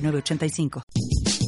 8985.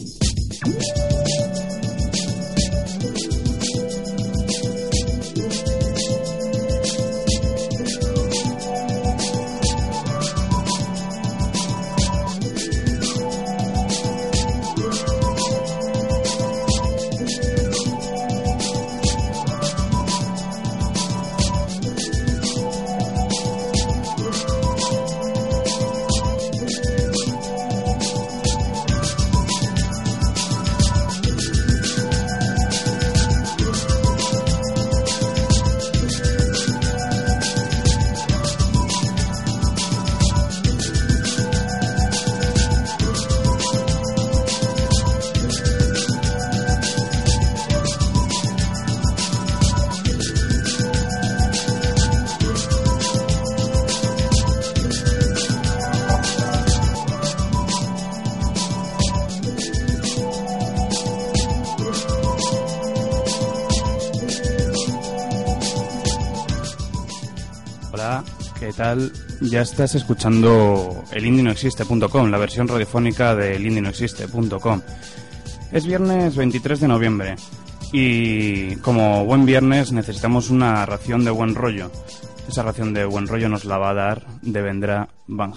985. Ya estás escuchando el indienoexiste.com, la versión radiofónica del indienoexiste.com. Es viernes 23 de noviembre y como buen viernes necesitamos una ración de buen rollo. Esa ración de buen rollo nos la va a dar de Vendrá Van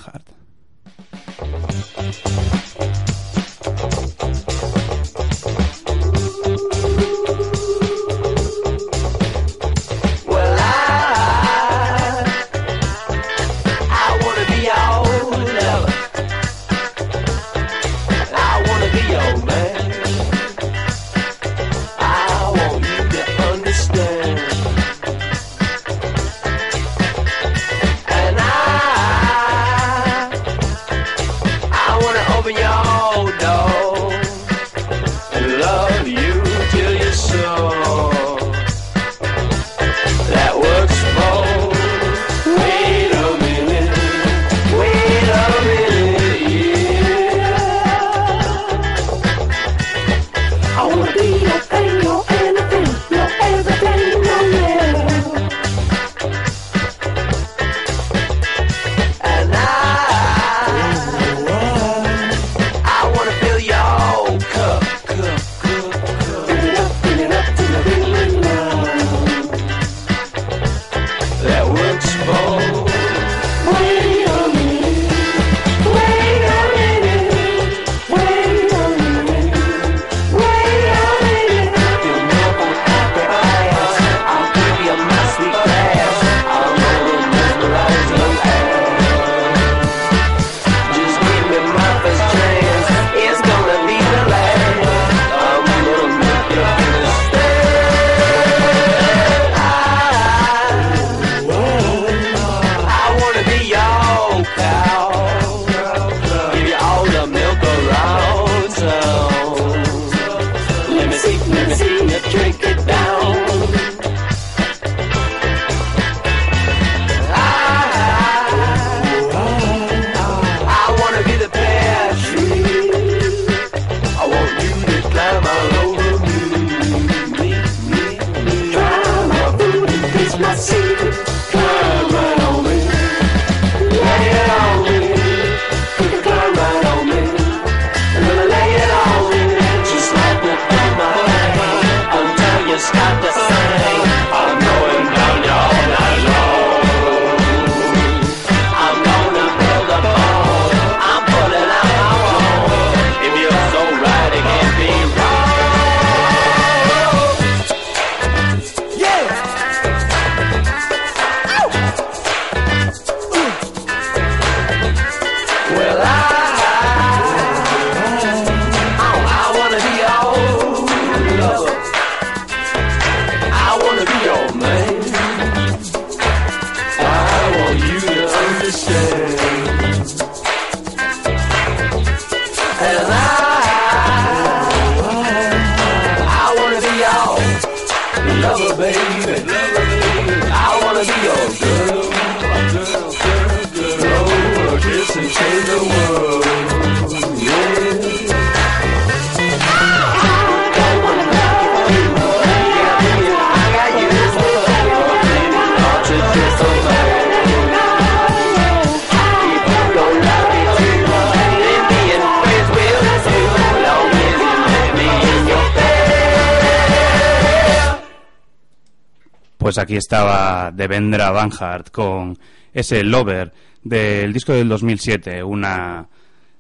Pues aquí estaba Devendra Banhart con ese Lover del disco del 2007, una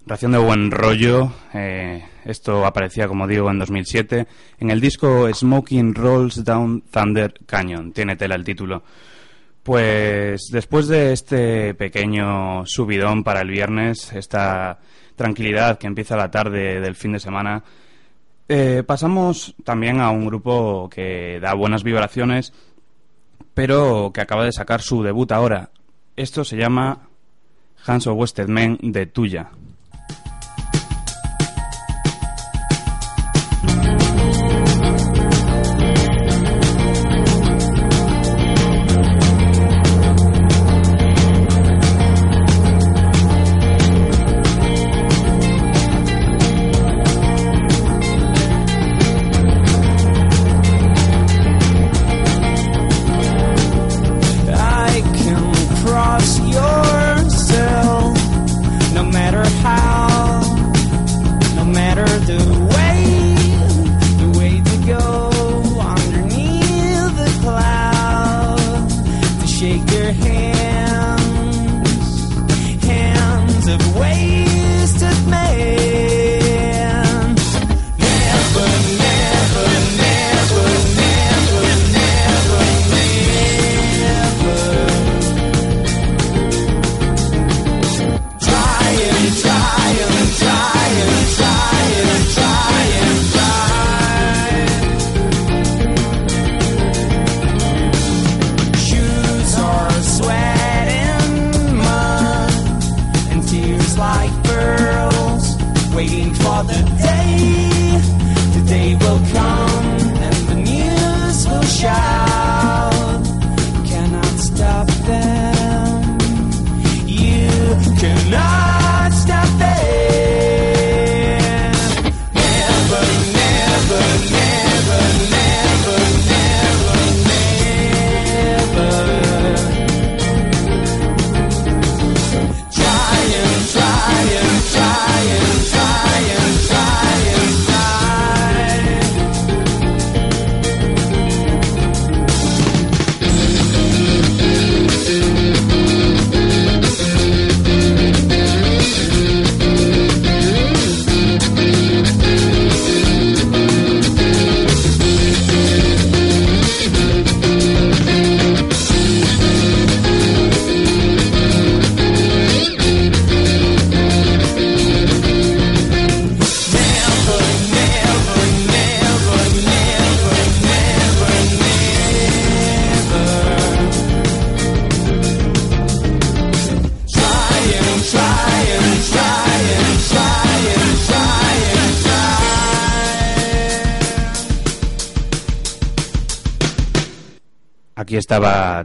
ración de buen rollo. Eh, esto aparecía, como digo, en 2007 en el disco Smoking Rolls Down Thunder Canyon. Tiene tela el título. Pues después de este pequeño subidón para el viernes, esta tranquilidad que empieza la tarde del fin de semana, eh, pasamos también a un grupo que da buenas vibraciones pero que acaba de sacar su debut ahora. Esto se llama Hans of de Tuya.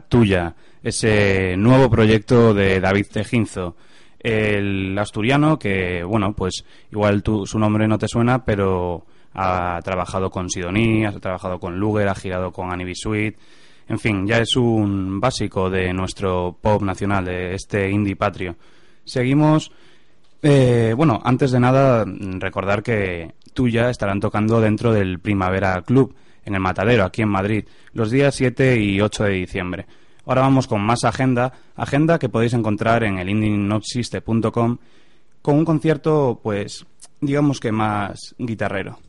Tuya, ese nuevo proyecto de David Tejinzo, el asturiano que, bueno, pues igual su nombre no te suena, pero ha trabajado con Sidoní, ha trabajado con Luger, ha girado con Annie en fin, ya es un básico de nuestro pop nacional, de este indie patrio. Seguimos, eh, bueno, antes de nada, recordar que Tuya estarán tocando dentro del Primavera Club, en el Matadero, aquí en Madrid, los días 7 y 8 de diciembre. Ahora vamos con más agenda, agenda que podéis encontrar en el indienopsiste.com con un concierto, pues, digamos que más guitarrero.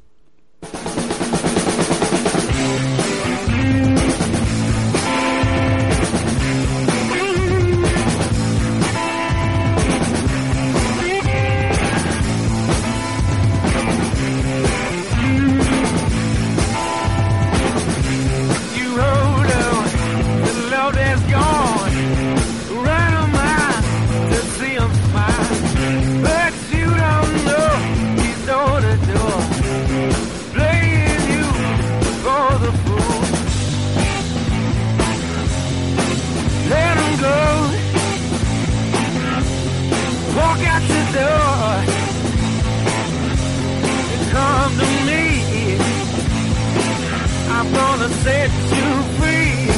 set you free.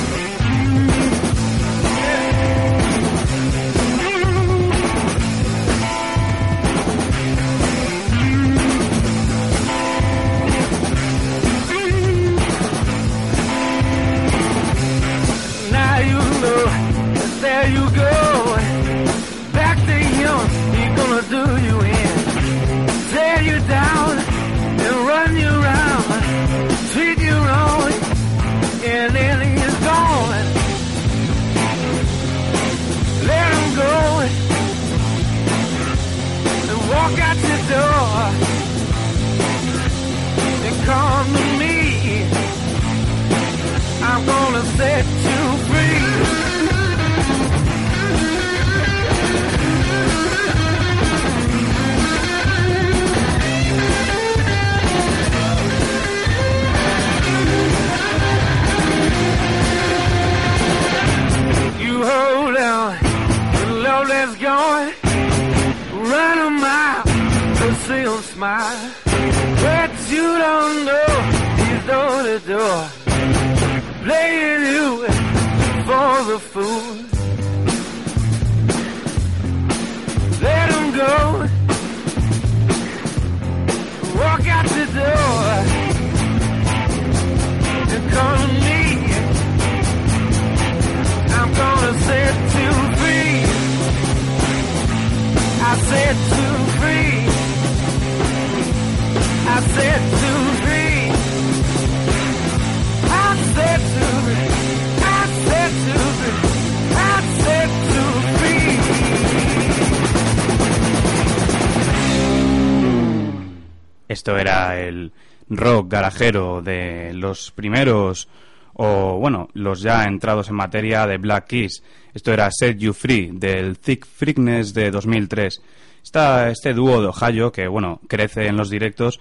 De los primeros o bueno, los ya entrados en materia de Black Keys. Esto era Set You Free del Thick Freakness de 2003. Está este dúo de Ohio que bueno, crece en los directos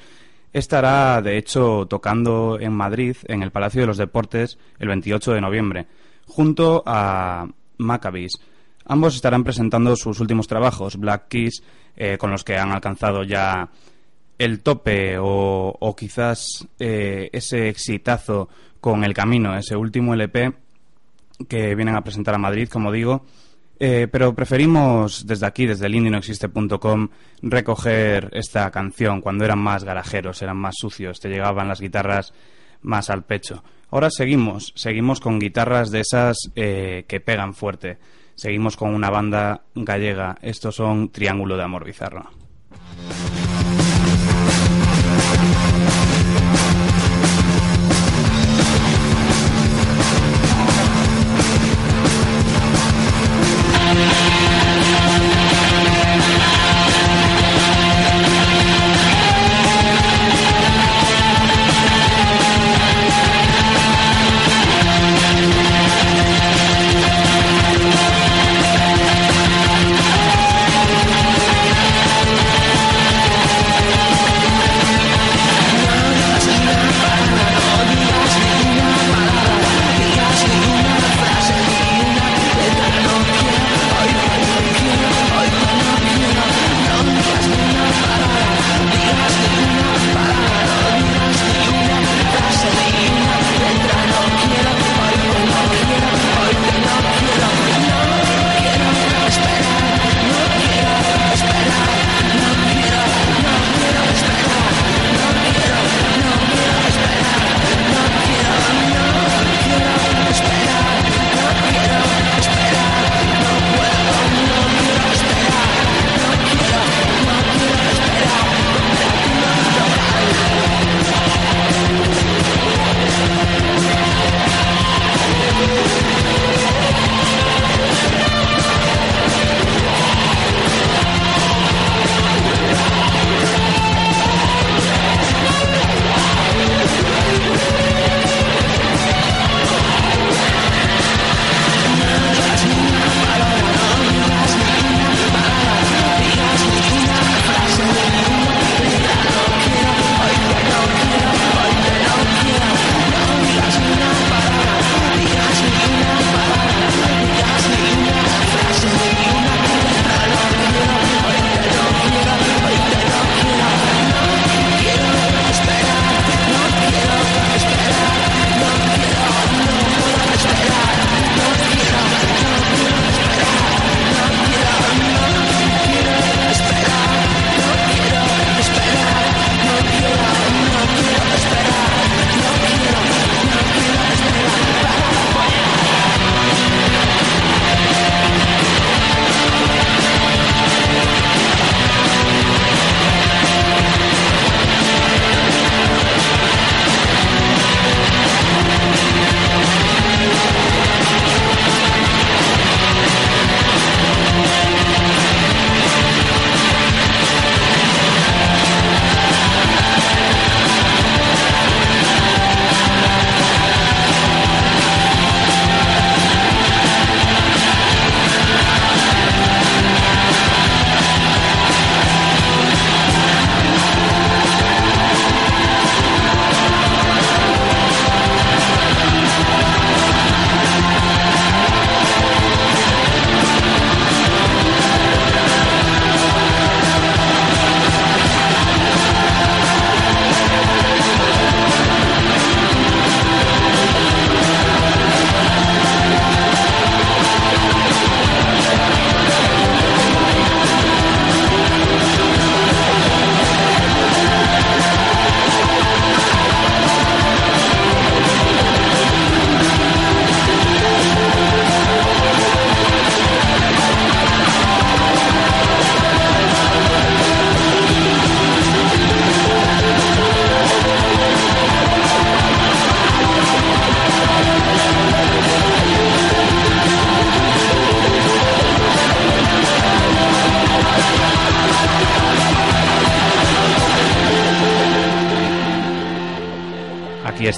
estará de hecho tocando en Madrid en el Palacio de los Deportes el 28 de noviembre junto a Maccabees. Ambos estarán presentando sus últimos trabajos, Black Keys, eh, con los que han alcanzado ya el tope o, quizás eh, ese exitazo con El Camino, ese último LP que vienen a presentar a Madrid, como digo. Eh, pero preferimos desde aquí, desde el recoger esta canción cuando eran más garajeros, eran más sucios, te llegaban las guitarras más al pecho. Ahora seguimos, seguimos con guitarras de esas eh, que pegan fuerte. Seguimos con una banda gallega. Estos son Triángulo de Amor Bizarro.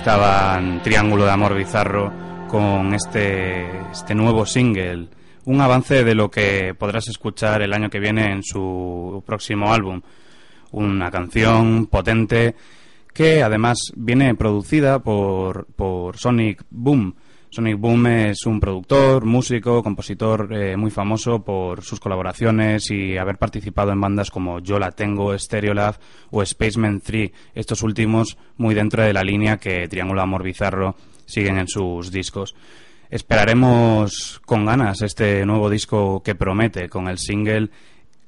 Estaban Triángulo de Amor Bizarro con este, este nuevo single, un avance de lo que podrás escuchar el año que viene en su próximo álbum. Una canción potente que además viene producida por, por Sonic Boom. Sonic Boom es un productor, músico, compositor eh, muy famoso por sus colaboraciones y haber participado en bandas como Yo la tengo, Stereolab o Spaceman 3, estos últimos muy dentro de la línea que Triángulo Amor Bizarro siguen en sus discos. Esperaremos con ganas este nuevo disco que promete con el single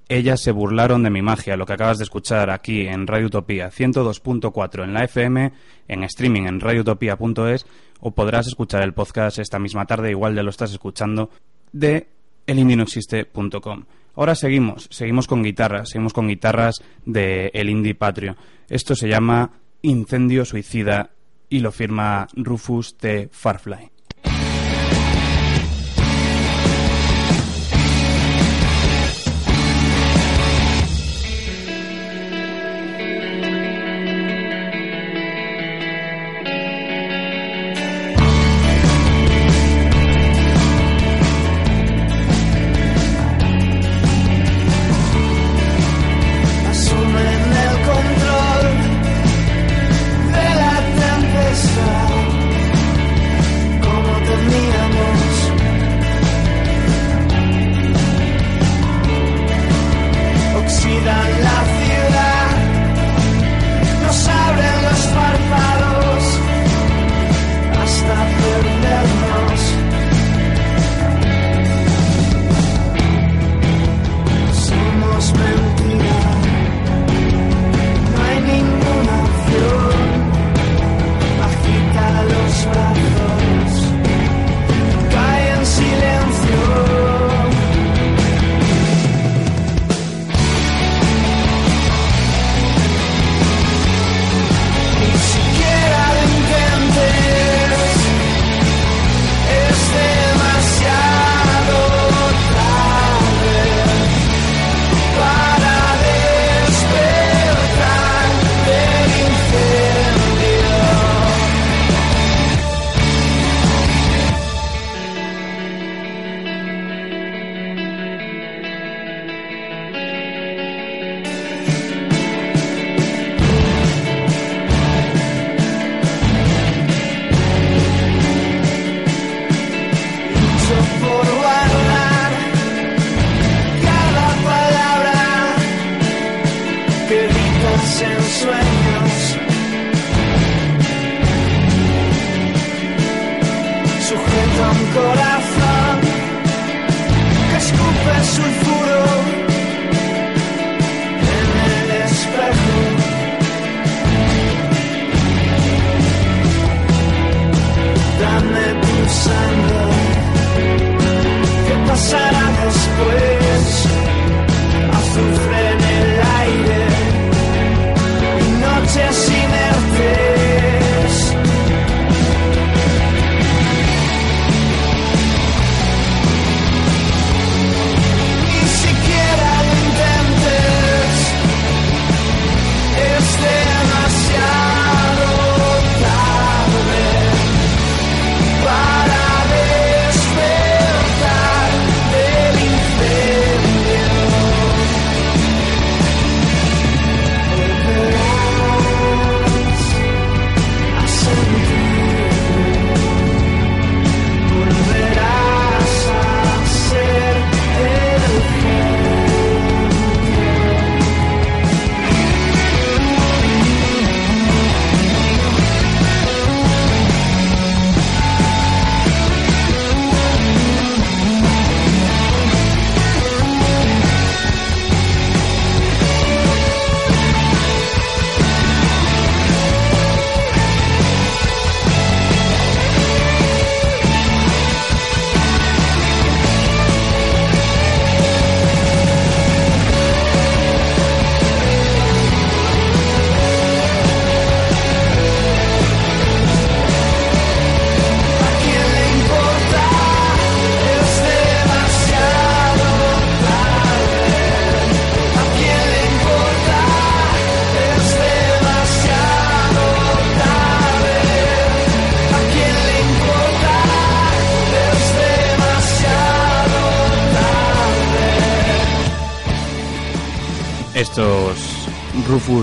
ellas se burlaron de mi magia, lo que acabas de escuchar aquí en Radio Utopía 102.4 en la FM, en streaming en radioutopía.es o podrás escuchar el podcast esta misma tarde, igual ya lo estás escuchando, de elindinoexiste.com. Ahora seguimos, seguimos con guitarras, seguimos con guitarras de El Indie Patrio. Esto se llama Incendio Suicida y lo firma Rufus T. Farfly.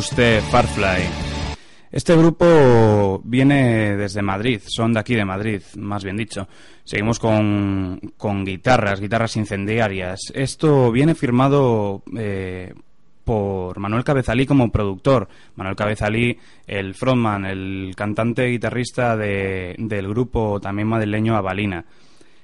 Farfly. Este grupo viene desde Madrid, son de aquí de Madrid, más bien dicho. Seguimos con, con guitarras, guitarras incendiarias. Esto viene firmado eh, por Manuel Cabezalí como productor. Manuel Cabezalí, el frontman, el cantante guitarrista de, del grupo también madrileño Avalina.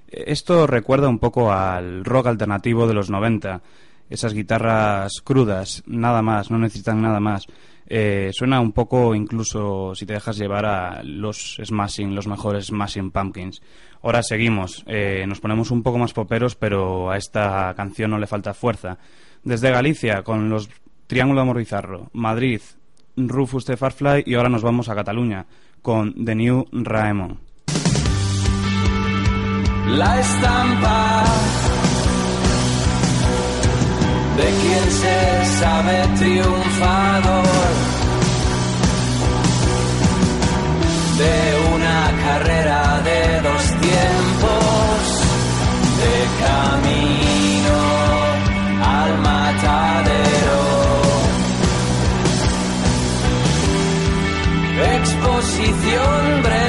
Esto recuerda un poco al rock alternativo de los 90 esas guitarras crudas, nada más, no necesitan nada más. Eh, suena un poco incluso si te dejas llevar a los Smashing, los mejores Smashing Pumpkins. Ahora seguimos, eh, nos ponemos un poco más poperos, pero a esta canción no le falta fuerza. Desde Galicia, con los Triángulo Amor Bizarro, Madrid, Rufus de Farfly y ahora nos vamos a Cataluña con The New Raemon. La estampa de quien se sabe triunfador. De una carrera de dos tiempos de camino al matadero. Exposición breve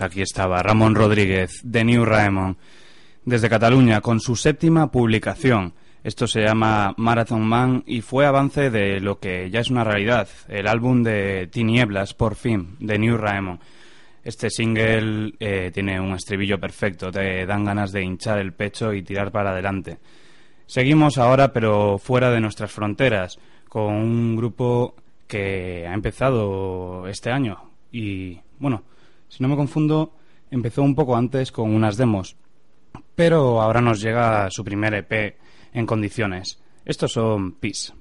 Aquí estaba Ramón Rodríguez, de New Raemon, desde Cataluña, con su séptima publicación. Esto se llama Marathon Man y fue avance de lo que ya es una realidad, el álbum de Tinieblas, por fin, de New Raemon. Este single eh, tiene un estribillo perfecto, te dan ganas de hinchar el pecho y tirar para adelante. Seguimos ahora, pero fuera de nuestras fronteras, con un grupo que ha empezado este año y, bueno, si no me confundo, empezó un poco antes con unas demos, pero ahora nos llega su primer EP en condiciones. Estos son Peace.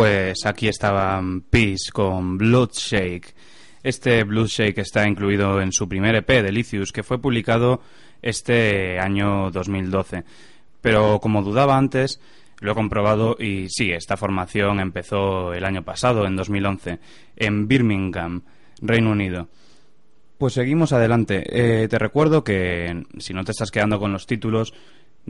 Pues aquí estaban Peace con Bloodshake. Este Bloodshake está incluido en su primer EP, Delicious, que fue publicado este año 2012. Pero como dudaba antes, lo he comprobado y sí, esta formación empezó el año pasado, en 2011, en Birmingham, Reino Unido. Pues seguimos adelante. Eh, te recuerdo que si no te estás quedando con los títulos,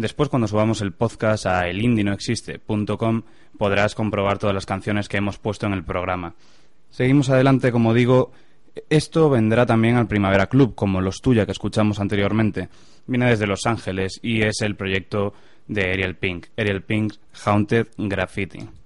después cuando subamos el podcast a elindinoexiste.com podrás comprobar todas las canciones que hemos puesto en el programa. Seguimos adelante, como digo, esto vendrá también al Primavera Club, como los tuya que escuchamos anteriormente. Viene desde Los Ángeles y es el proyecto de Ariel Pink, Ariel Pink's Haunted Graffiti.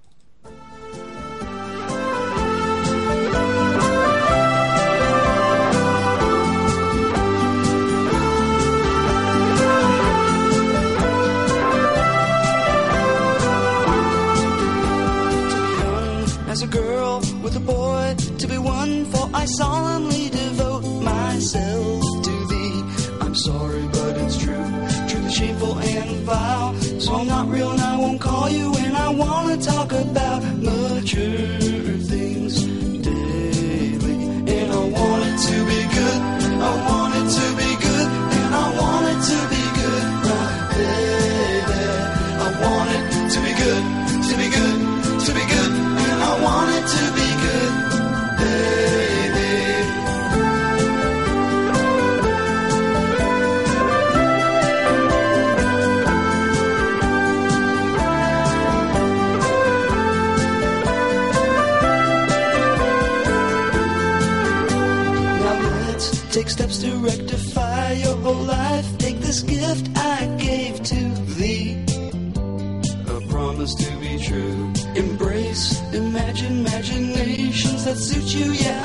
Shameful and vile. So I'm not real and I won't call you when I wanna talk about mature things daily. And I want it to be take steps to rectify your whole life. Take this gift I gave to thee. A promise to be true. Embrace, imagine imaginations that suit you. Yeah,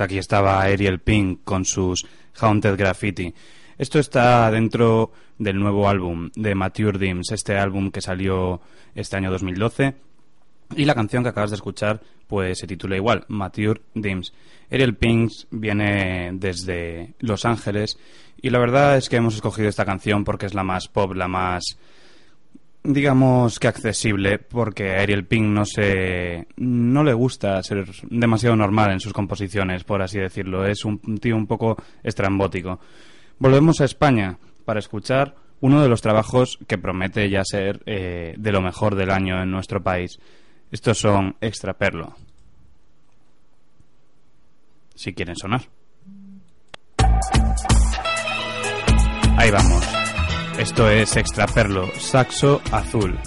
Pues aquí estaba Ariel Pink con sus Haunted Graffiti. Esto está dentro del nuevo álbum de Mature Dims, este álbum que salió este año 2012. Y la canción que acabas de escuchar pues se titula igual, Mature Dims. Ariel Pink viene desde Los Ángeles y la verdad es que hemos escogido esta canción porque es la más pop, la más digamos que accesible porque a Ariel Pink no se no le gusta ser demasiado normal en sus composiciones por así decirlo. Es un tío un poco estrambótico. Volvemos a España para escuchar uno de los trabajos que promete ya ser eh, de lo mejor del año en nuestro país. Estos son Extra Perlo. Si quieren sonar. Ahí vamos esto es Extraperlo, saxo azul.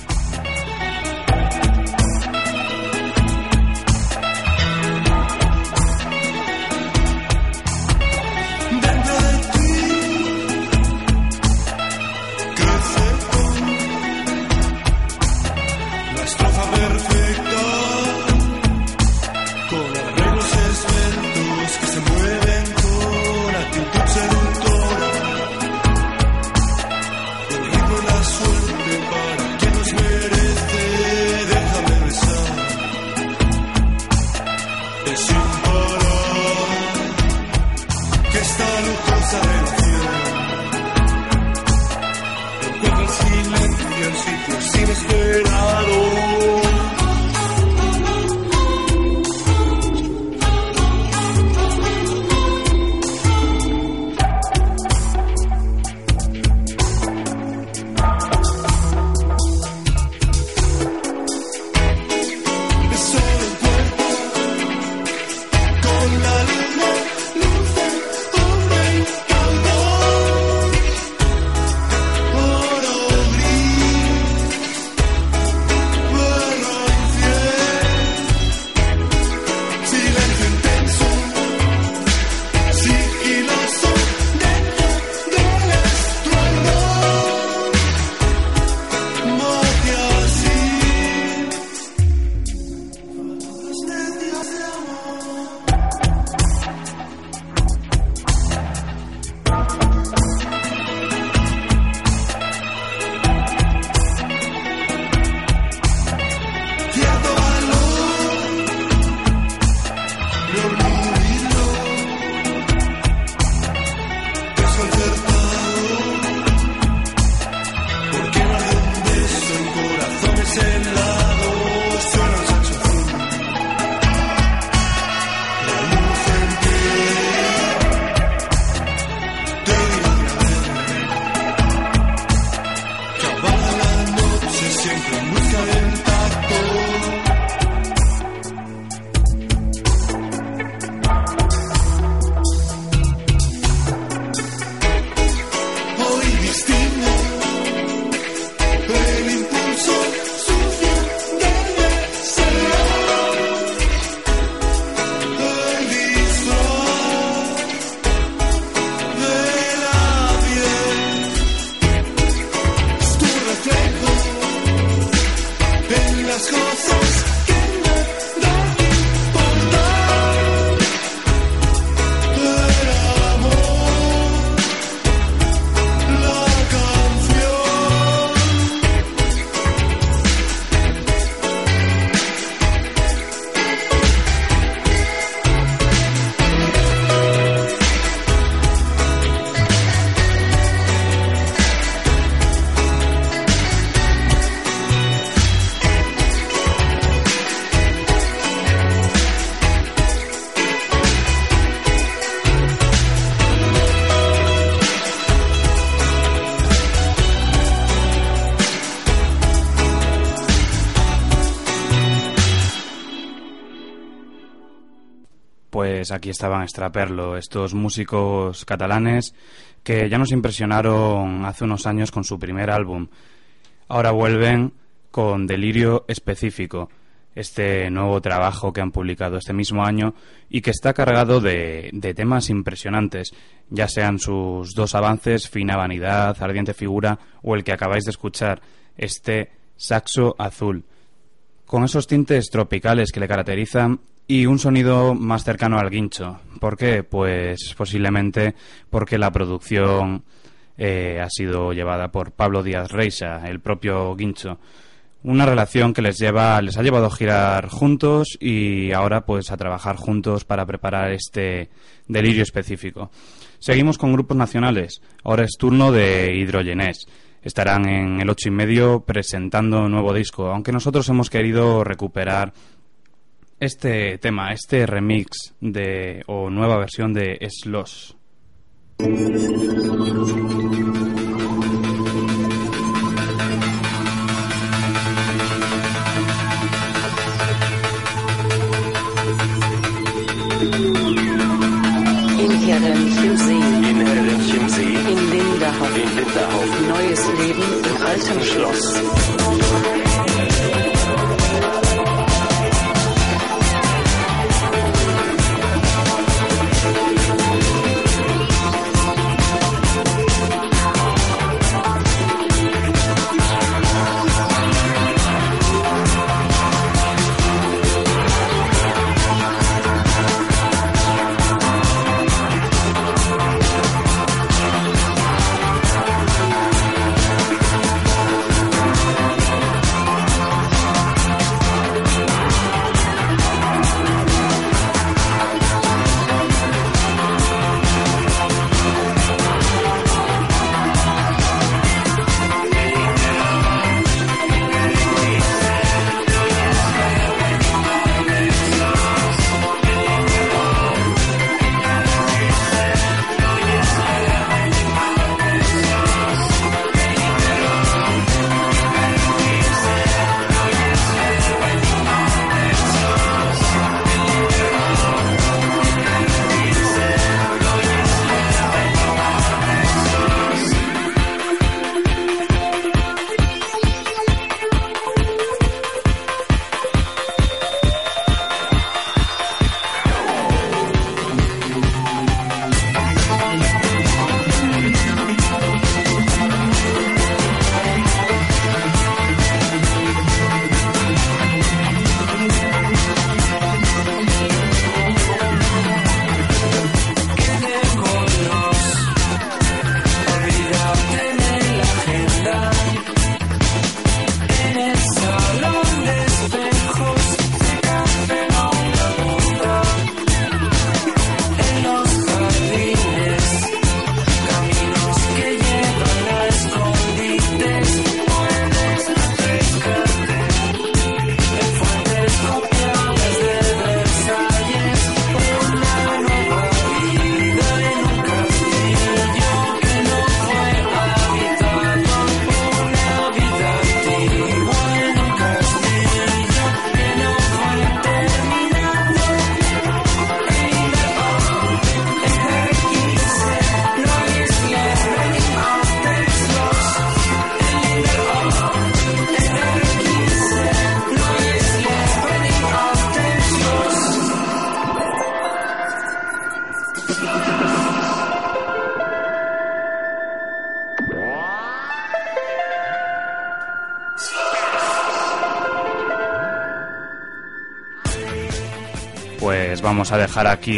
Pues aquí estaban Straperlo, estos músicos catalanes que ya nos impresionaron hace unos años con su primer álbum. Ahora vuelven con Delirio Específico, este nuevo trabajo que han publicado este mismo año y que está cargado de temas impresionantes, ya sean sus dos avances, Fina Vanidad, Ardiente Figura o el que acabáis de escuchar, este Saxo Azul. Con esos tintes tropicales que le caracterizan y un sonido más cercano al guincho. ¿Por qué? Pues posiblemente porque la producción eh, ha sido llevada por Pablo Díaz Reisa, el propio guincho. Una relación que les lleva, les ha llevado a girar juntos y ahora pues a trabajar juntos para preparar este delirio específico. Seguimos con grupos nacionales. Ahora es turno de Hidrogenés. Estarán en el ocho y medio presentando un nuevo disco, aunque nosotros hemos querido recuperar este tema, este remix de o nueva versión de Sloss. In Linderhof, in Linderhof, neues Leben im alten Schloss.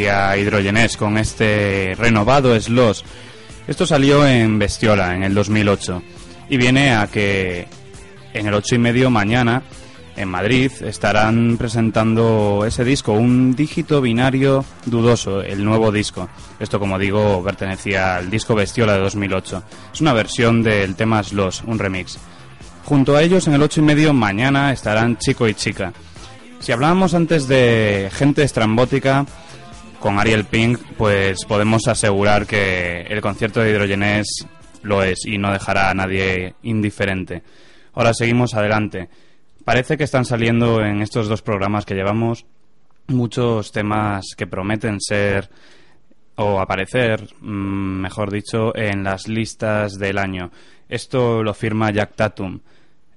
A Hidrogenés con este renovado Sloss. Esto salió en Bestiola en el 2008 y viene a que en el ocho y medio mañana en Madrid estarán presentando ese disco, un dígito binario dudoso, el nuevo disco. Esto, como digo, pertenecía al disco Bestiola de 2008. Es una versión del tema Sloss, un remix. Junto a ellos, en el ocho y medio mañana estarán Chico y Chica. Si hablábamos antes de gente estrambótica con Ariel Pink, pues podemos asegurar que el concierto de Hidrogenés lo es y no dejará a nadie indiferente. Ahora seguimos adelante. Parece que están saliendo en estos dos programas que llevamos muchos temas que prometen ser o aparecer, mm, mejor dicho, en las listas del año. Esto lo firma Jack Tatum.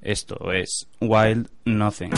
Esto es Wild Nothing.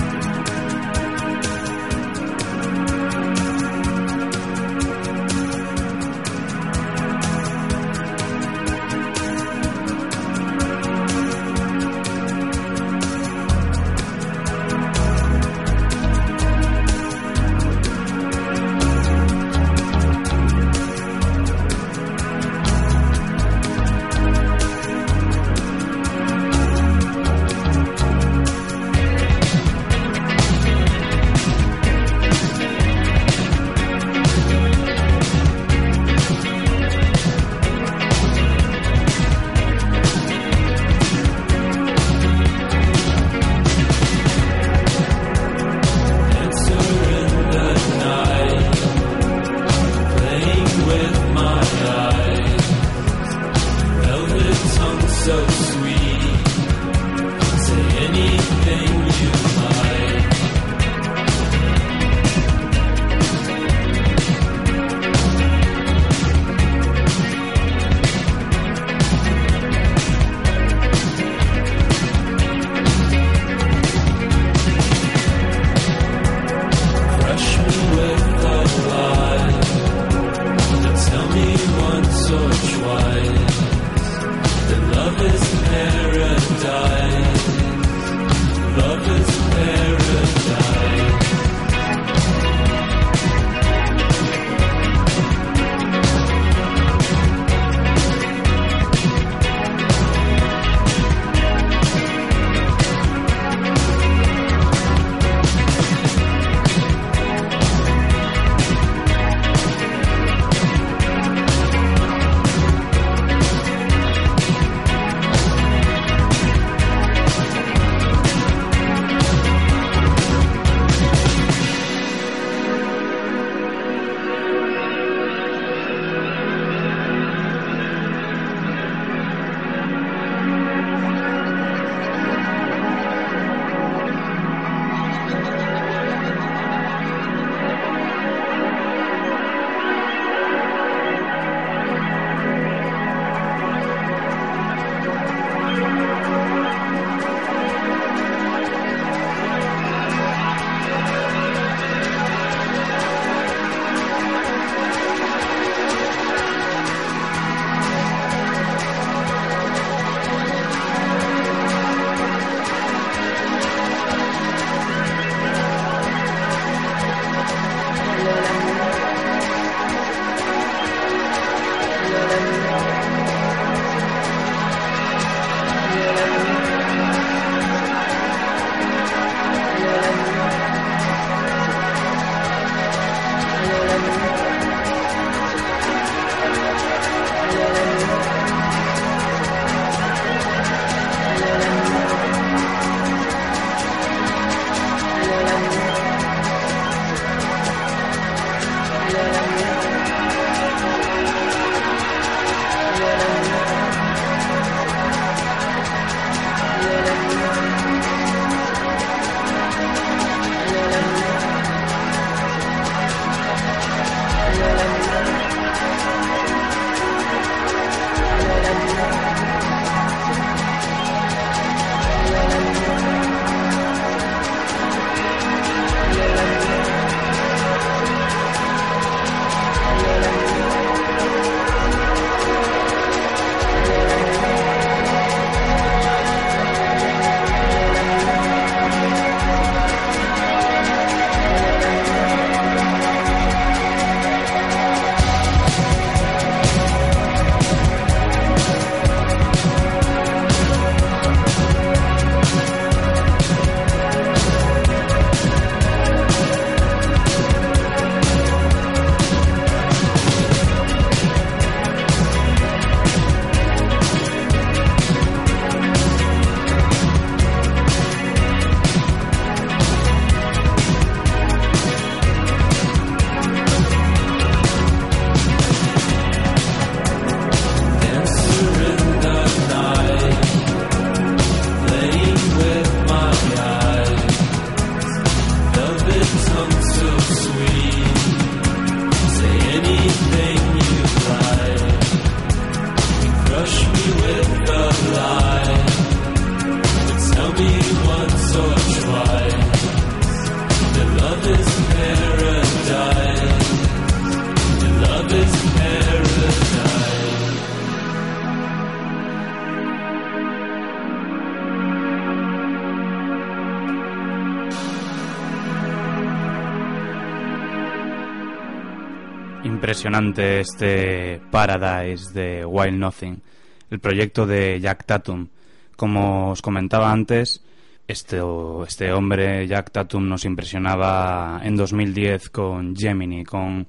Impresionante este Paradise de Wild Nothing, el proyecto de Jack Tatum. Como os comentaba antes, este, este hombre, Jack Tatum, nos impresionaba en 2010 con Gemini, con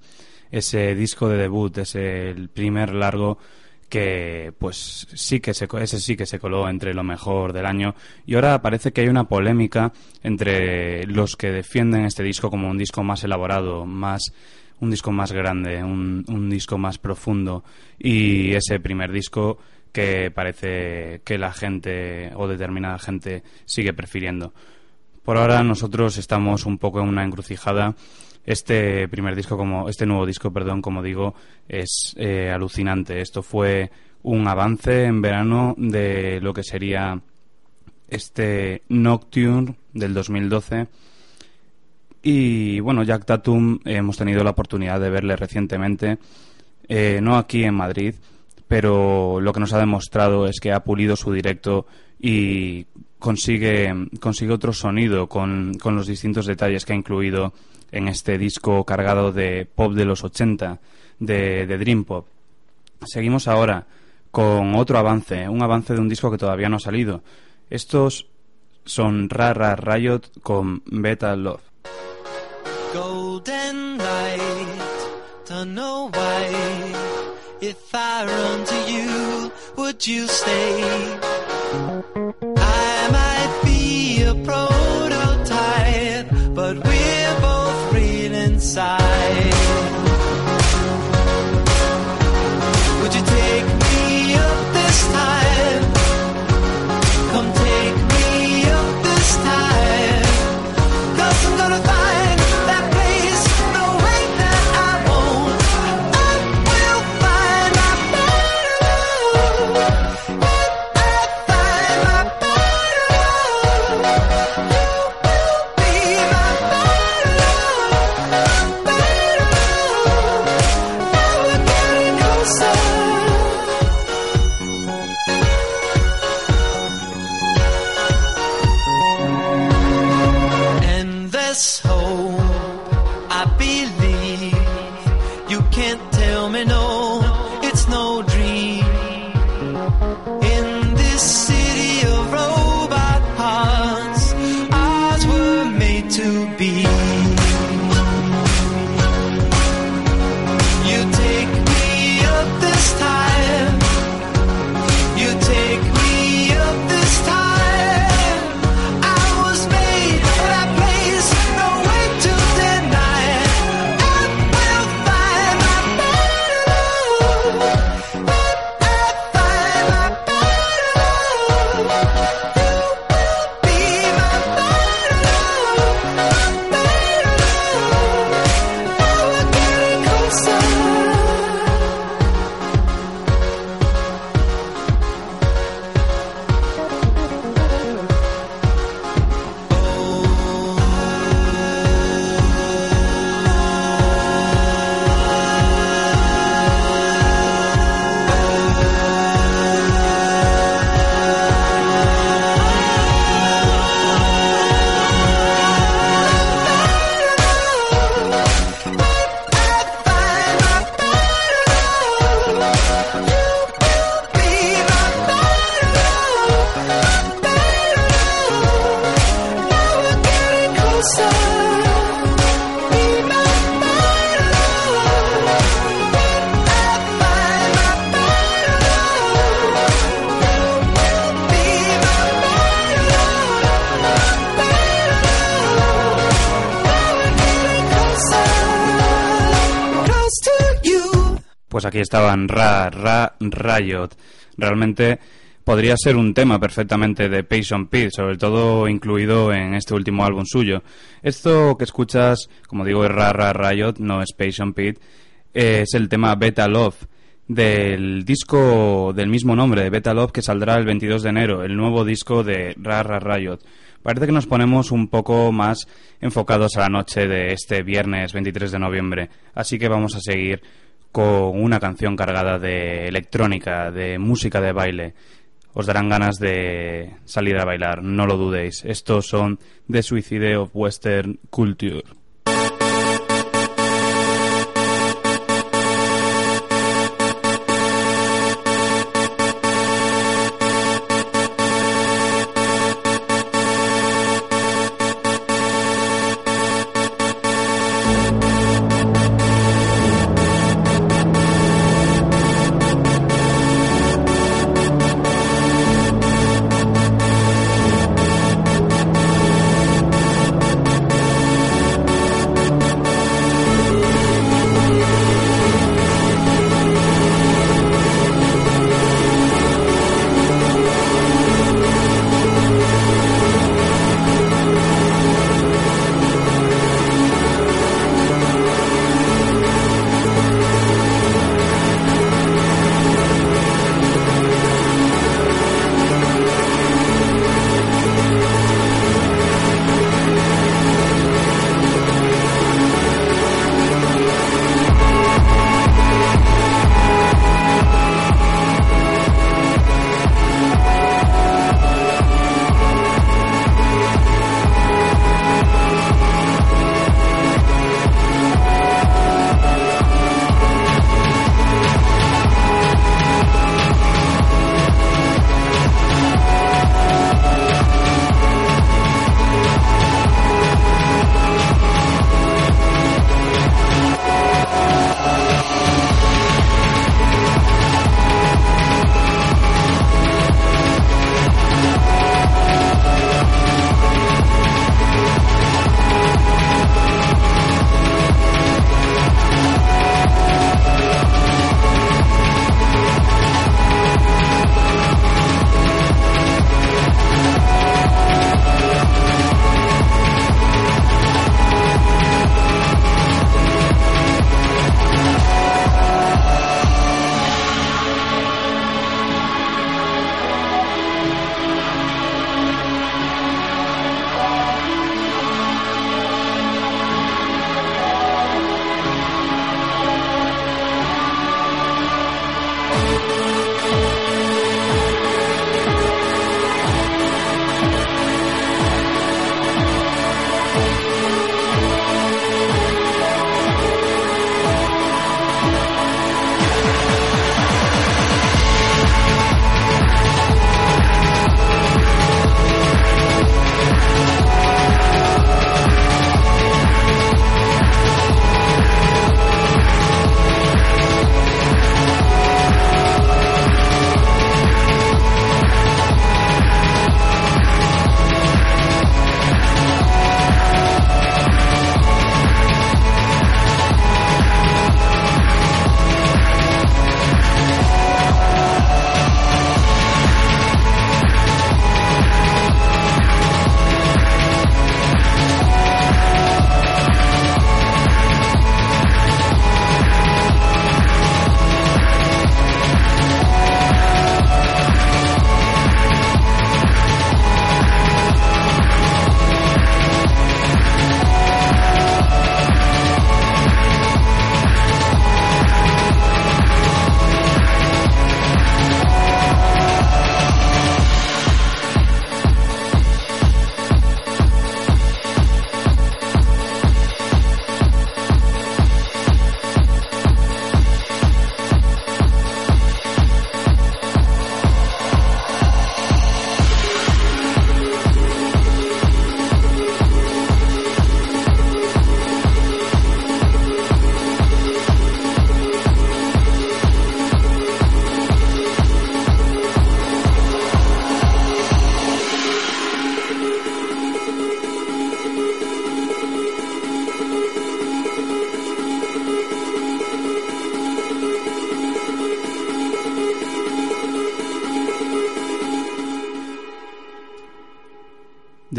ese disco de debut, ese primer largo que pues sí que se, ese sí que se coló entre lo mejor del año y ahora parece que hay una polémica entre los que defienden este disco como un disco más elaborado, más un disco más grande, un, un disco más profundo y ese primer disco que parece que la gente o determinada gente sigue prefiriendo. Por ahora nosotros estamos un poco en una encrucijada este primer disco, como este nuevo disco, perdón, como digo, es eh, alucinante. Esto fue un avance en verano de lo que sería este Nocturne del 2012. Y bueno, Jack Tatum hemos tenido la oportunidad de verle recientemente, eh, no aquí en Madrid, pero lo que nos ha demostrado es que ha pulido su directo y consigue, consigue otro sonido con, con los distintos detalles que ha incluido en este disco cargado de pop de los 80, de, de Dream Pop. Seguimos ahora con otro avance, un avance de un disco que todavía no ha salido. Estos son Rara Riot con Beta Love. Golden light. Don't know why. If I run to you, would you stay? I might be a prototype, but we're both real inside. Pues aquí estaban Ra, Ra, Riot. Realmente podría ser un tema perfectamente de Patient Pit, sobre todo incluido en este último álbum suyo. Esto que escuchas, como digo, es Ra, Ra, Riot, no es Patient Pit, es el tema Beta Love del disco del mismo nombre, Beta Love, que saldrá el 22 de enero, el nuevo disco de Ra, Ra, Riot. Parece que nos ponemos un poco más enfocados a la noche de este viernes 23 de noviembre, así que vamos a seguir con una canción cargada de electrónica, de música de baile. Os darán ganas de salir a bailar, no lo dudéis. Estos son The Suicide of Western Culture.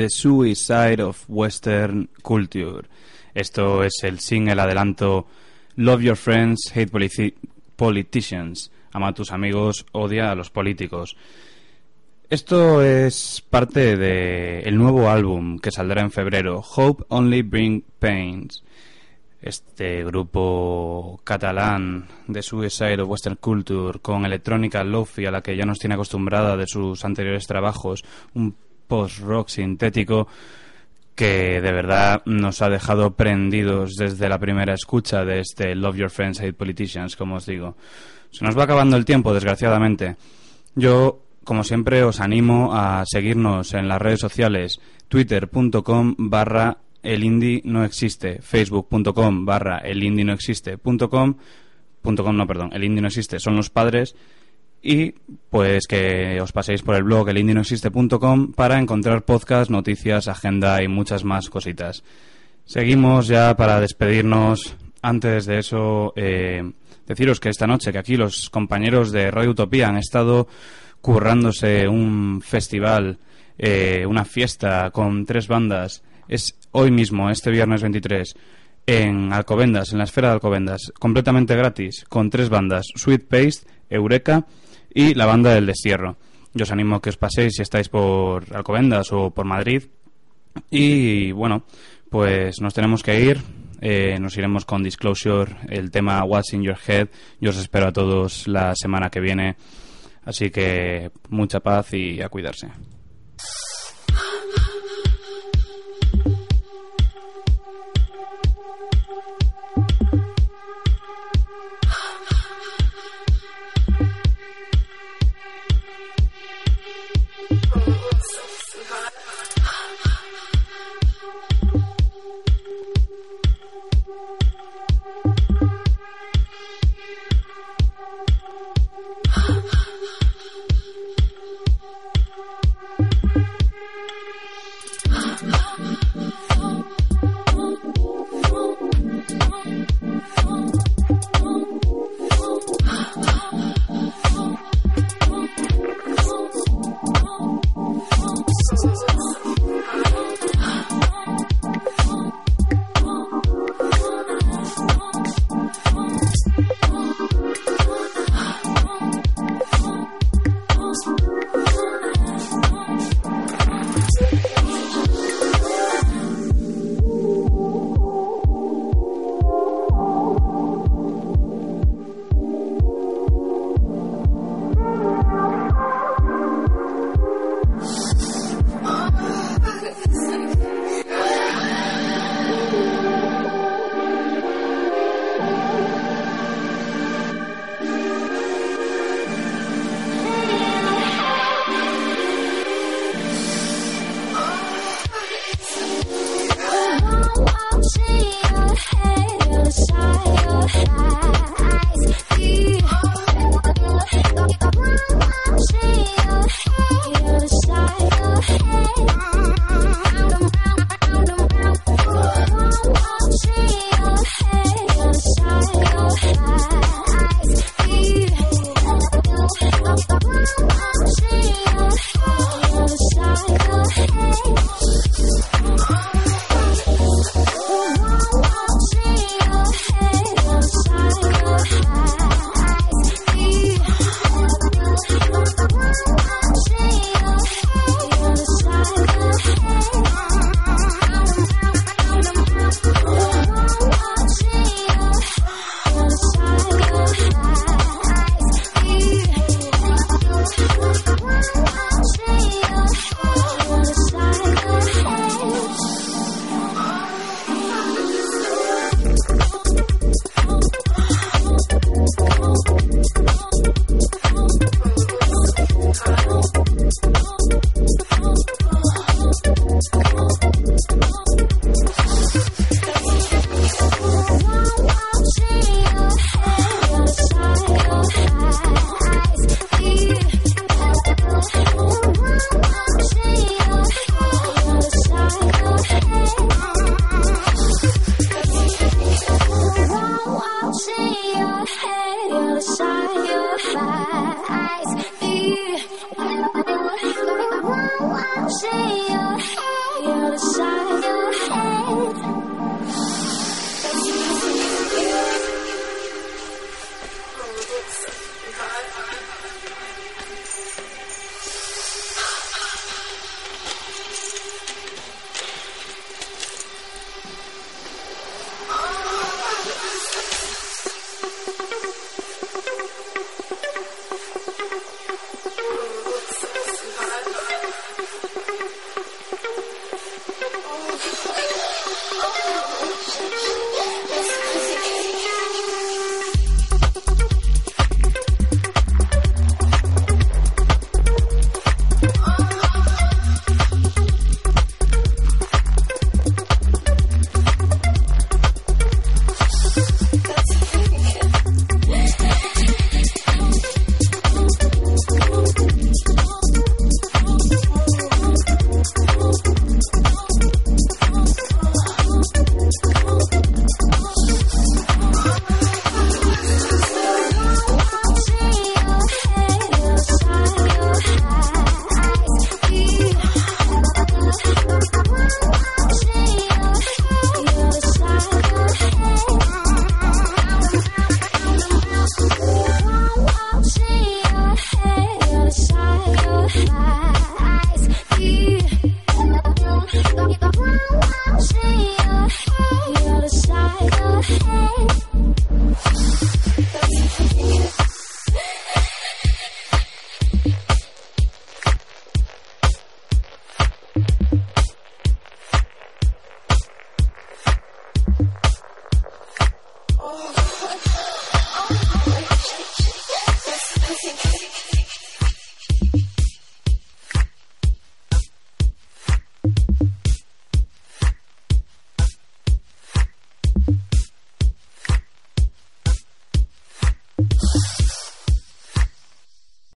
The Suicide of Western Culture. Esto es el single adelanto Love Your Friends, Hate Politicians. Ama a tus amigos, odia a los políticos. Esto es parte del el nuevo álbum que saldrá en febrero, Hope Only Bring Pains. Este grupo catalán de Suicide of Western Culture con electrónica lofi a la que ya nos tiene acostumbrada de sus anteriores trabajos, post-rock sintético que de verdad nos ha dejado prendidos desde la primera escucha de este Love Your Friends, Hate Politicians, como os digo. Se nos va acabando el tiempo, desgraciadamente. Yo, como siempre, os animo a seguirnos en las redes sociales, twitter.com barra el indie no existe, facebook.com barra el indie no existe, com, punto com no, perdón, el indie no existe, son los padres, y pues que os paséis por el blog elindinoexiste.com para encontrar podcast, noticias, agenda y muchas más cositas. Seguimos ya para despedirnos. Antes de eso, eh, deciros que esta noche, que aquí los compañeros de Radio Utopía han estado currándose un festival, eh, una fiesta con tres bandas. Es hoy mismo, este viernes 23, en Alcobendas, en la esfera de Alcobendas, completamente gratis, con tres bandas, Sweet Paste, Eureka y la banda del destierro. Yo os animo a que os paséis si estáis por Alcobendas o por Madrid. Y bueno, pues nos tenemos que ir. Eh, nos iremos con Disclosure, el tema What's in Your Head. Yo os espero a todos la semana que viene. Así que mucha paz y a cuidarse.